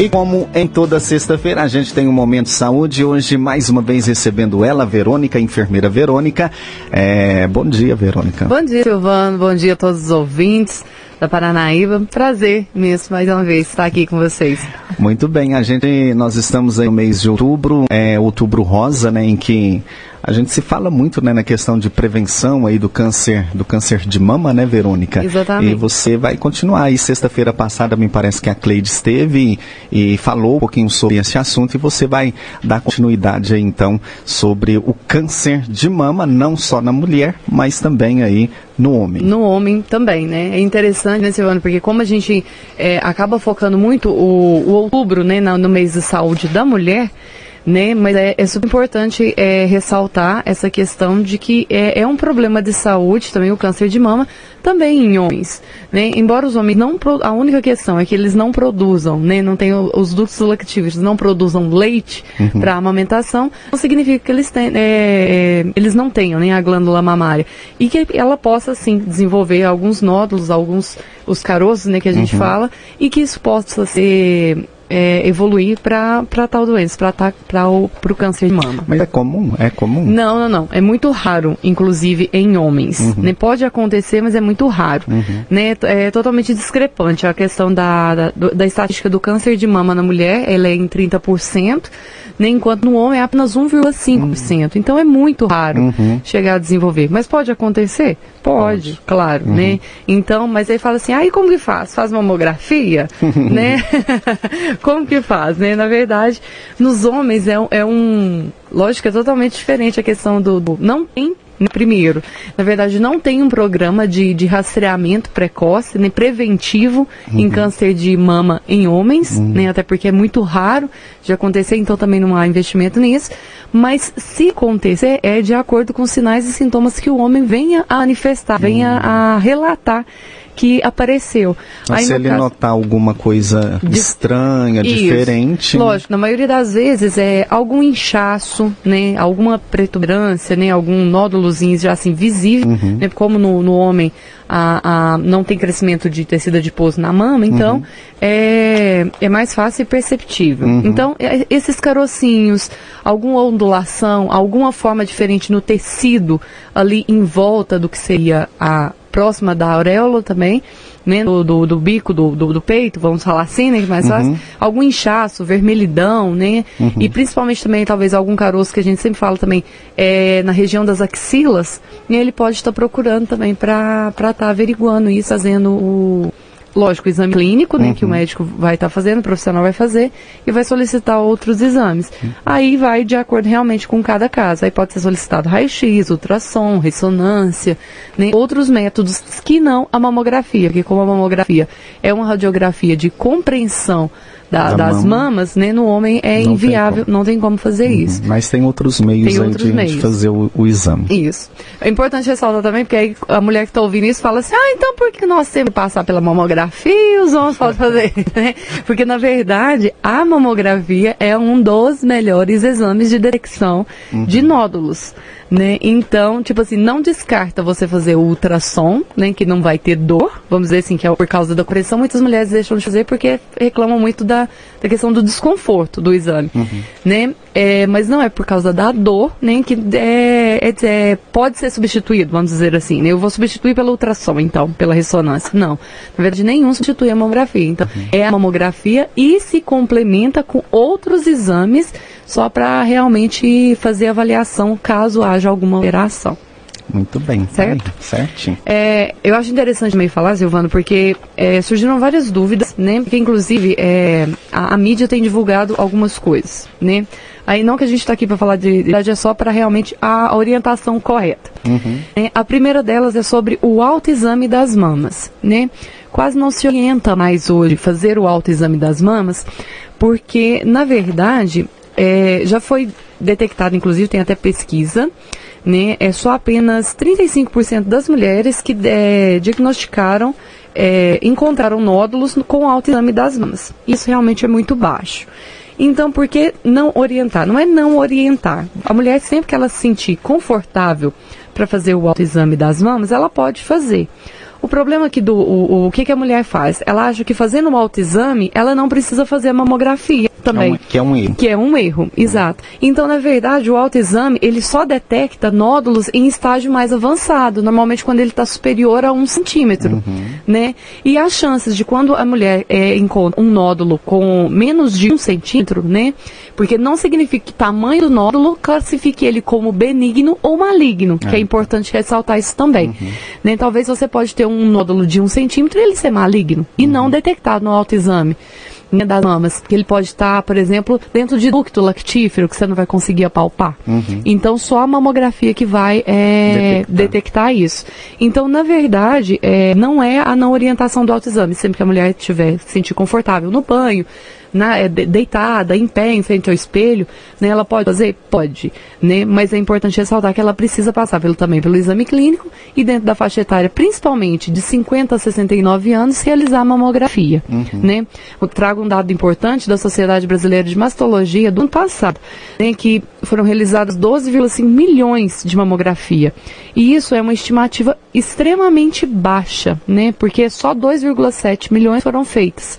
E como em toda sexta-feira a gente tem um Momento Saúde, hoje mais uma vez recebendo ela, Verônica, enfermeira Verônica. É, bom dia, Verônica. Bom dia, Silvano. Bom dia a todos os ouvintes da Paranaíba. Prazer mesmo, mais uma vez, estar aqui com vocês. Muito bem, a gente, nós estamos aí no mês de outubro, é outubro rosa, né, em que a gente se fala muito né, na questão de prevenção aí do câncer, do câncer de mama, né, Verônica? Exatamente. E você vai continuar aí. Sexta-feira passada, me parece que a Cleide esteve e, e, falou um pouquinho sobre esse assunto e você vai dar continuidade aí, então, sobre o câncer de mama, não só na mulher, mas também aí no homem. No homem também, né? É interessante, né, Silvano, porque como a gente é, acaba focando muito o, o outubro, né, no mês de saúde da mulher, né? Mas é, é super importante é, ressaltar essa questão de que é, é, um problema de saúde também o câncer de mama também em homens, né? Embora os homens não a única questão é que eles não produzam, né? Não tem os ductos lactíveis não produzam leite uhum. para amamentação, não significa que eles têm, é, é, eles não tenham nem a glândula mamária e que ela possa sim desenvolver alguns nódulos, alguns os caroços, né? Que a gente uhum. fala e que isso possa ser é, evoluir para tal doença, para o câncer de mama. Mas é comum? É comum? Não, não, não. É muito raro, inclusive em homens. Uhum. Né? Pode acontecer, mas é muito raro. Uhum. Né? É totalmente discrepante a questão da, da, da estatística do câncer de mama na mulher, ela é em 30%, né? enquanto no homem é apenas 1,5%. Uhum. Então é muito raro uhum. chegar a desenvolver. Mas pode acontecer? Pode, pode. claro, uhum. né? Então, mas aí fala assim, aí como que faz? Faz mamografia? né? Como que faz, né? Na verdade, nos homens é, é um... Lógico, é totalmente diferente a questão do... do não tem Primeiro, na verdade, não tem um programa de, de rastreamento precoce, nem preventivo uhum. em câncer de mama em homens, uhum. né, até porque é muito raro de acontecer, então também não há investimento nisso. Mas se acontecer, é de acordo com os sinais e sintomas que o homem venha a manifestar, venha uhum. a relatar que apareceu. Mas Aí, se ele caso, notar alguma coisa de, estranha, isso, diferente. Lógico, na maioria das vezes é algum inchaço, né? Alguma protuberância, né? Algum nódulozinho já assim visível, uhum. né? Como no, no homem a, a, não tem crescimento de tecido adiposo na mama, então uhum. é, é mais fácil e perceptível. Uhum. Então, é, esses carocinhos, alguma ondulação, alguma forma diferente no tecido ali em volta do que seria a próxima da auréola também, né, do, do, do bico do, do, do, peito, vamos falar assim, né, mais fácil, uhum. algum inchaço, vermelhidão, né, uhum. e principalmente também talvez algum caroço que a gente sempre fala também é, na região das axilas, e ele pode estar procurando também para estar tá averiguando isso, fazendo o lógico, o exame clínico, né, uhum. que o uhum. médico vai estar tá fazendo, o profissional vai fazer, e vai solicitar outros exames. Uhum. Aí vai de acordo realmente com cada caso. Aí pode ser solicitado raio-x, ultrassom, ressonância, né, outros métodos que não a mamografia, porque como a mamografia é uma radiografia de compreensão da, da das mama. mamas, né, no homem é não inviável, tem não tem como fazer uhum. isso. Mas tem outros meios tem outros de, meios. fazer o, o, exame. Isso. É importante ressaltar também, porque aí a mulher que está ouvindo isso fala assim, ah, então por que nós temos que passar pela mamografia e os homens podem fazer? Né? porque, na verdade, a mamografia é um dos melhores exames de detecção uhum. de nódulos né? Então, tipo assim, não descarta você fazer o ultrassom, né? Que não vai ter dor, vamos dizer assim, que é por causa da pressão. Muitas mulheres deixam de fazer porque reclamam muito da, da questão do desconforto do exame, uhum. né? É, mas não é por causa da dor, nem que é, é, é, pode ser substituído, vamos dizer assim. Né? Eu vou substituir pela ultrassom, então, pela ressonância. Não. Na verdade, nenhum substitui a mamografia. Então, uhum. é a mamografia e se complementa com outros exames só para realmente fazer avaliação caso haja alguma alteração. Muito bem, certo? Aí, certinho. É, eu acho interessante também falar, Silvano, porque é, surgiram várias dúvidas, né? Porque, inclusive, é, a, a, mídia tem divulgado algumas coisas, né? Aí, não que a gente está aqui para falar de idade, é só para realmente a orientação correta. Uhum. É, a primeira delas é sobre o autoexame das mamas, né? Quase não se orienta mais hoje fazer o autoexame das mamas, porque, na verdade, é, já foi detectado, inclusive tem até pesquisa, né? É só apenas 35% das mulheres que é, diagnosticaram, é, encontraram nódulos com autoexame das mamas. Isso realmente é muito baixo. Então, por que não orientar? Não é não orientar. A mulher, sempre que ela se sentir confortável para fazer o autoexame das mamas, ela pode fazer. O problema aqui do o, o que, que a mulher faz? Ela acha que fazendo um autoexame, ela não precisa fazer a mamografia também. É um, que é um erro. Que é um erro, exato. Então, na verdade, o autoexame, ele só detecta nódulos em estágio mais avançado, normalmente quando ele está superior a um centímetro, uhum. né? E as chances de quando a mulher é, encontra um nódulo com menos de um centímetro, né? Porque não significa que o tamanho do nódulo classifique ele como benigno ou maligno, é. que é importante ressaltar isso também. Uhum. Né? Talvez você pode ter um nódulo de um centímetro e ele ser maligno, e uhum. não detectado no autoexame né, das mamas, porque ele pode estar, por exemplo, dentro de ducto lactífero, que você não vai conseguir apalpar. Uhum. Então, só a mamografia que vai é, detectar. detectar. isso. Então, na verdade, é, não é a não orientação do autoexame, sempre que a mulher estiver se sentir confortável no banho, na, é, deitada, em pé, em frente ao espelho, né, ela pode fazer? Pode, né, mas é importante ressaltar que ela precisa passar pelo, também pelo exame clínico e dentro da faixa etária, principalmente de 50 a 69 anos, realizar a mamografia, uhum. né. Eu trago um dado importante da Sociedade Brasileira de Mastologia do ano passado, né, que foram realizadas 12,5 milhões de mamografia. E isso é uma estimativa extremamente baixa, né, porque só 2,7 milhões foram feitas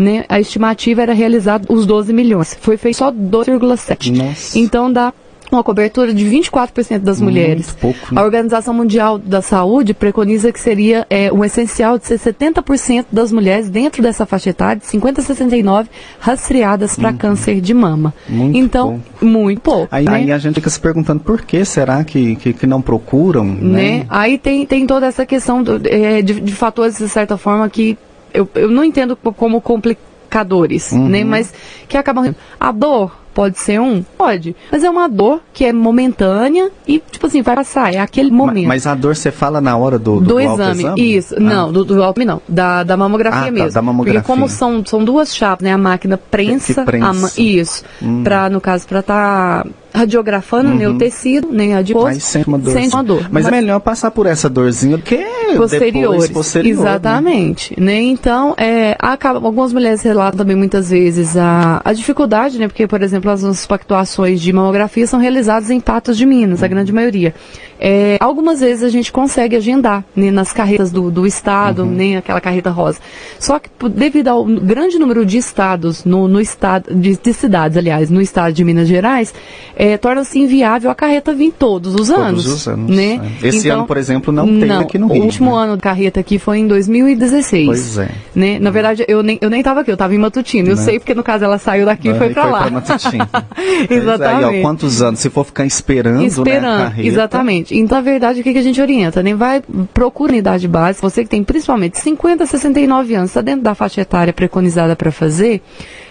né, a estimativa era realizar os 12 milhões. Foi feito só 2,7. Então dá uma cobertura de 24% das mulheres. Pouco, né? A Organização Mundial da Saúde preconiza que seria é, um essencial de ser 70% das mulheres dentro dessa faixa etária, de 50 a 69, rastreadas para uhum. câncer de mama. Muito então, pouco. muito pouco. Aí, né? aí, a gente fica se perguntando por que será que, que, que não procuram, né? né? Aí tem, tem toda essa questão do, é, de, de fatores, de certa forma, que eu, eu não entendo como complicadores, uhum. né? Mas que acabam. A dor pode ser um? Pode. Mas é uma dor que é momentânea e, tipo assim, vai passar. É aquele momento. Mas, mas a dor você fala na hora do, do, do, do exame. Isso. Ah. Não, do, do não. Da, da mamografia ah, mesmo. Tá, da mamografia. Porque como são, são duas chapas, né? A máquina prensa. Que prensa. A, isso. Hum. Pra, no caso, para estar. Tá radiografando uhum. né, o tecido, nem adipose. Mas sente uma dor. Sente uma dor. Mas, mas, é melhor passar por essa dorzinha do que posteriores. depois posterior. Né? Exatamente. Né? né? Então, é, acaba, algumas mulheres relatam também muitas vezes a, a dificuldade, né? Porque, por exemplo, as nossas pactuações de mamografia são realizadas em Patos de Minas, uhum. a grande maioria. É, algumas vezes a gente consegue agendar né, nas carretas do, do estado, uhum. nem né, aquela carreta rosa. Só que devido ao grande número de estados no, no estado de, de, cidades, aliás, no estado de Minas Gerais, é, torna-se inviável a carreta vir todos os anos. Todos os anos. Né? É. Esse então, ano, por exemplo, não tem aqui no Rio. O último né? ano de carreta aqui foi em 2016. Pois é. Né? Na verdade, eu nem eu nem estava aqui, eu estava em Matutino. Eu né? sei porque no caso ela saiu daqui e foi para lá. Matutino. exatamente. Aí, ó, quantos anos? Se for ficar esperando, esperando né, carreta... exatamente. Então, a verdade, o que, que a gente orienta? Nem vai procura unidade básica. Você que tem principalmente 50 a 69 anos, está dentro da faixa etária preconizada para fazer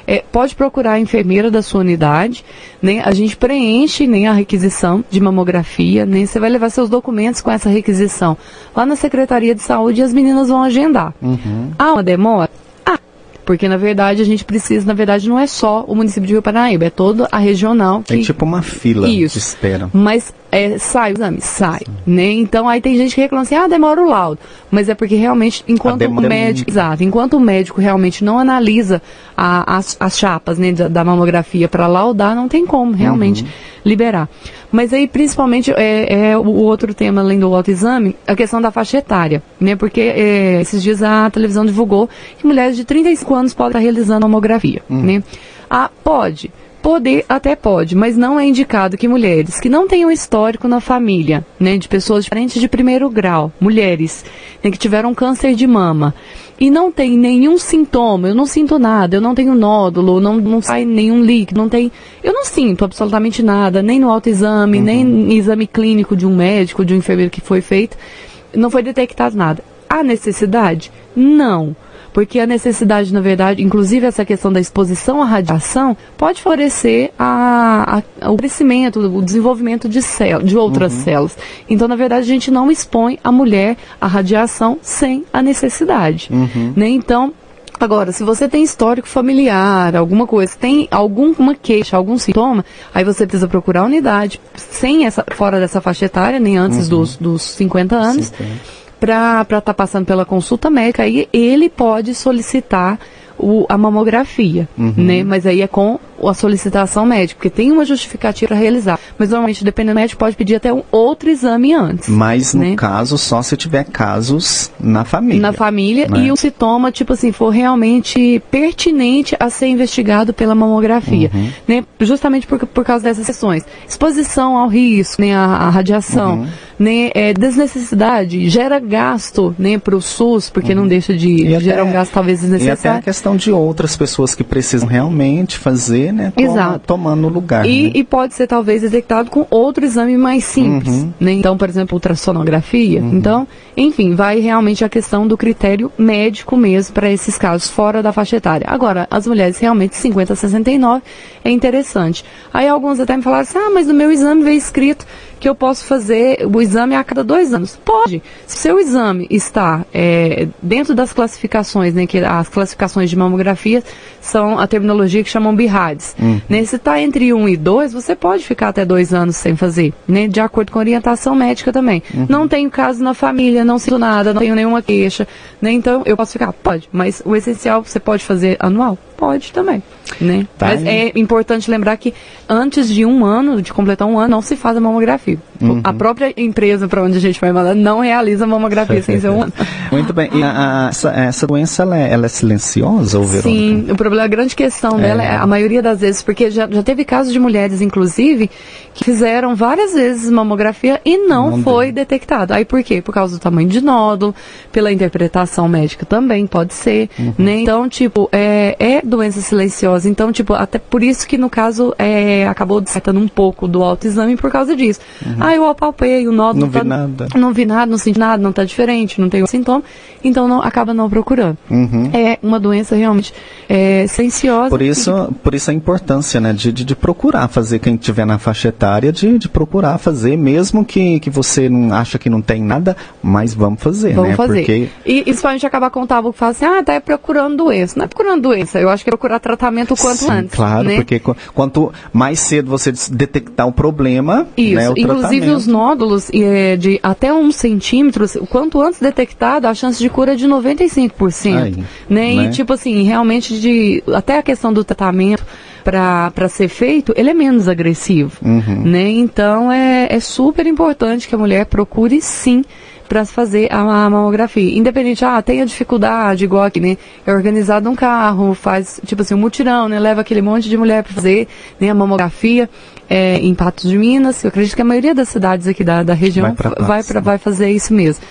é, pode procurar a enfermeira da sua unidade, né? A gente preenche nem a requisição de mamografia, nem você vai levar seus documentos com essa requisição lá na Secretaria de Saúde e as meninas vão agendar. Uhum. Há uma demora? Porque, na verdade, a gente precisa, na verdade, não é só o município de Rio Paranaíba, é toda a regional. Que... É tipo uma fila Isso. de espera. Mas é, sai o exame, sai. Né? Então, aí tem gente que reclama assim, ah, demora o laudo. Mas é porque realmente, enquanto o médico. Exato, enquanto o médico realmente não analisa a, as, as chapas né, da, da mamografia para laudar, não tem como realmente uhum. liberar. Mas aí, principalmente, é, é, o outro tema, além do autoexame, a questão da faixa etária, né? Porque é, esses dias a televisão divulgou que mulheres de 35 anos podem estar realizando mamografia, hum. né? Ah, pode. Poder até pode, mas não é indicado que mulheres que não tenham histórico na família, né, de pessoas diferentes de primeiro grau, mulheres né, que tiveram câncer de mama e não tem nenhum sintoma, eu não sinto nada, eu não tenho nódulo, não, não sai nenhum líquido, não tem, eu não sinto absolutamente nada, nem no autoexame, uhum. nem no exame clínico de um médico, de um enfermeiro que foi feito, não foi detectado nada. Há necessidade? Não. Porque a necessidade, na verdade, inclusive essa questão da exposição à radiação, pode favorecer a, a, o crescimento, o desenvolvimento de, células, de outras uhum. células. Então, na verdade, a gente não expõe a mulher à radiação sem a necessidade. Uhum. Né? Então, Agora, se você tem histórico familiar, alguma coisa, tem alguma queixa, algum sintoma, aí você precisa procurar a unidade, sem essa, fora dessa faixa etária, nem antes uhum. dos, dos 50 anos. 50 para estar tá passando pela consulta médica, aí ele pode solicitar o, a mamografia, uhum. né? Mas aí é com a solicitação médica, porque tem uma justificativa a realizar. Mas normalmente, dependendo do médico, pode pedir até um outro exame antes. Mas no né? caso, só se tiver casos na família. Na família né? e o sintoma, tipo assim, for realmente pertinente a ser investigado pela mamografia. Uhum. Né? Justamente por, por causa dessas questões. Exposição ao risco, né? a, a radiação. Uhum né, é, desnecessidade, gera gasto né, para o SUS, porque uhum. não deixa de, de gerar um gasto talvez desnecessário. E até a questão de outras pessoas que precisam realmente fazer, né, Exato. tomando lugar. E, né? e, pode ser talvez detectado com outro exame mais simples. Uhum. Né? Então, por exemplo, ultrassonografia. Uhum. Então, enfim, vai realmente a questão do critério médico mesmo para esses casos, fora da faixa etária. Agora, as mulheres realmente 50 a 69 é interessante. Aí alguns até me falaram assim, ah, mas no meu exame veio escrito que eu posso fazer o exame a cada dois anos. Pode. Se seu exame está é, dentro das classificações, né, que as classificações de mamografia são a terminologia que chamam BIRADS. Uhum. Né, se está entre um e dois, você pode ficar até dois anos sem fazer, né, de acordo com a orientação médica também. Uhum. Não tenho caso na família, não sinto nada, não tenho nenhuma queixa, né, então eu posso ficar? Pode, mas o essencial você pode fazer anual? Pode também. Né? Tá Mas é importante lembrar que antes de um ano, de completar um ano, não se faz a mamografia. Uhum. A própria empresa para onde a gente vai mandar não realiza mamografia sem ser um ano. Muito bem. E a, a, essa, essa, doença ela é, ela é silenciosa ou? Sim, o problema, a grande questão é. dela é a maioria das vezes, porque já, já teve casos de mulheres, inclusive, que fizeram várias vezes mamografia e não, não foi deu. detectado. Aí por quê? Por causa do tamanho de nódulo, pela interpretação médica também, pode ser. Uhum. Né? Então, tipo, é, é doença silenciosa. Então, tipo, até por isso que no caso é, acabou despertando um pouco do autoexame por causa disso. Uhum. Ah, eu apalpei, o nódulo. Não tá, vi nada. Não vi nada, não senti nada, não está diferente, não tem sintoma. Então não, acaba não procurando. Uhum. É uma doença realmente é, silenciosa. Por isso, por isso a importância, né, de, de, de procurar fazer quem estiver na faixa etária, de, de procurar fazer, mesmo que, que você não acha que não tem nada, mas vamos fazer, vamos né? fazer. Porque... E, se a gente acabar com o tabu que fala assim, ah, tá procurando doença. Não é procurando doença, eu acho que é procurar tratamento o quanto Sim, antes. Claro, né? porque quanto mais cedo você detectar um problema, Isso, né, o inclusive tratamento... os nódulos é, de até um centímetro, quanto antes detectado, a chance de cura é de 95%. Aí, né? né? E tipo assim, realmente de até a questão do tratamento para ser feito, ele é menos agressivo. Uhum. Né? Então é, é super importante que a mulher procure sim para fazer a, a, mamografia. Independente, ah, tenha dificuldade, igual aqui, né? É organizado um carro, faz, tipo assim, um mutirão, né? Leva aquele monte de mulher para fazer né, a mamografia é, em Patos de Minas. Eu acredito que a maioria das cidades aqui da, da região vai, vai, pra, vai fazer isso mesmo.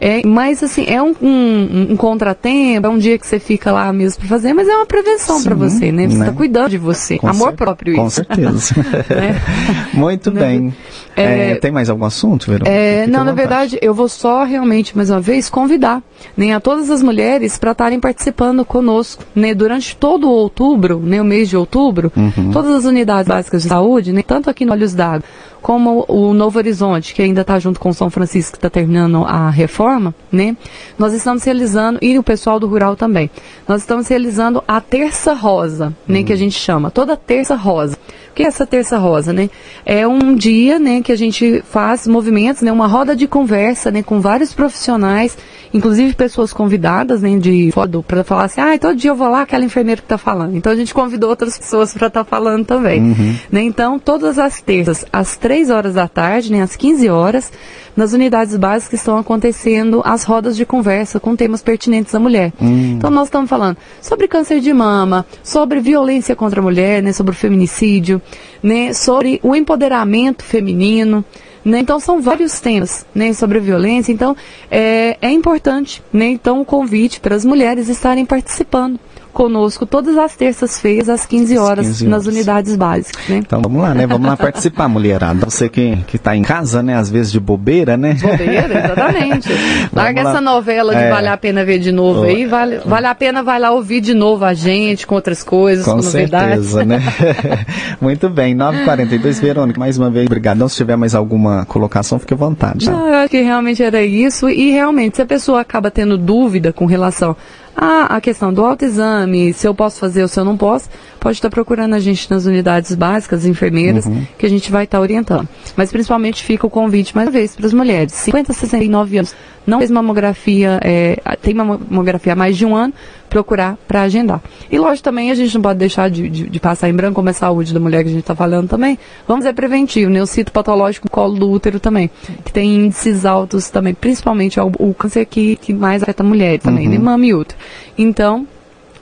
É, mas assim, é um, um, um, contratempo, é um dia que você fica lá mesmo para fazer, mas é uma prevenção para você, né? Você está né? cuidando de você. Com Amor próprio Com certeza. é. Muito né? bem. É, é, tem mais algum assunto, Verônica? É, não, na verdade, eu vou só realmente, mais uma vez, convidar né, a todas as mulheres para estarem participando conosco. Né, durante todo o outubro, né, o mês de outubro, uhum. todas as unidades básicas de saúde, né, tanto aqui no Olhos d'Água, como o Novo Horizonte, que ainda está junto com São Francisco, que está terminando a reforma, né? Nós estamos realizando, e o pessoal do Rural também, nós estamos realizando a Terça Rosa, né? Que a gente chama, toda Terça Rosa. Que é essa Terça Rosa, né? É um dia, né, que a gente faz movimentos, né? Uma roda de conversa, né? Com vários profissionais inclusive pessoas convidadas, né, de para falar assim, ah, todo dia eu vou lá, aquela enfermeira que está falando. Então a gente convidou outras pessoas para estar tá falando também. Uhum. Né, então, todas as terças, às 3 horas da tarde, né, às 15 horas, nas unidades básicas estão acontecendo as rodas de conversa com temas pertinentes à mulher. Uhum. Então nós estamos falando sobre câncer de mama, sobre violência contra a mulher, né, sobre o feminicídio, né, sobre o empoderamento feminino, né? Então são vários temas né, sobre a violência. Então é, é importante, né? Então o convite para as mulheres estarem participando conosco todas as terças-feiras, às 15 horas, 15 horas, nas unidades básicas. Né? Então vamos lá, né? Vamos lá participar, mulherada. Você que, que tá em casa, né? Às vezes de bobeira, né? Bobeira, exatamente. Larga essa novela de é... Vale a Pena Ver de Novo oh. aí. Vale, vale a pena, vai lá ouvir de novo a gente, com outras coisas, com, com certeza, né? Muito bem, 9h42, Verônica, mais uma vez, obrigado. Se tiver mais alguma colocação, fique à vontade. Tá? Não, eu acho que realmente era isso. E realmente, se a pessoa acaba tendo dúvida com relação a, a questão do autoexame, se eu posso fazer ou se eu não posso, pode estar procurando a gente nas unidades básicas, enfermeiras, uhum. que a gente vai estar orientando. Mas principalmente fica o convite, mais uma vez, para as mulheres, 50 a 69 anos, não fez mamografia, é, tem mamografia há mais de um ano, procurar para agendar. E lógico também a gente não pode deixar de, de, de, passar em branco como é a saúde da mulher que a gente está falando também. Vamos é preventivo, né? O cito patológico colo do útero também, que tem índices altos também, principalmente o, o câncer que, que mais afeta mulheres também, né? uhum. né? Mama e útero. Então,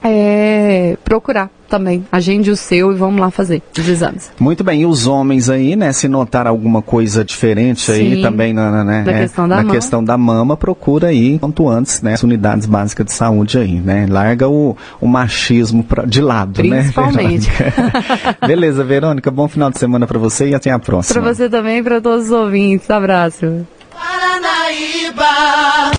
é, procurar também. Agende o seu e vamos lá fazer os exames. Muito bem. E os homens aí, né? Se notar alguma coisa diferente aí também na, na, né, na, é, questão, da na mama. questão da mama, procura aí quanto antes, né? As unidades básicas de saúde aí, né? Larga o, o machismo pra, de lado, Principalmente. né? Principalmente. Beleza, Verônica. Bom final de semana para você e até a próxima. Para você também e para todos os ouvintes. Abraço. Paranaíba.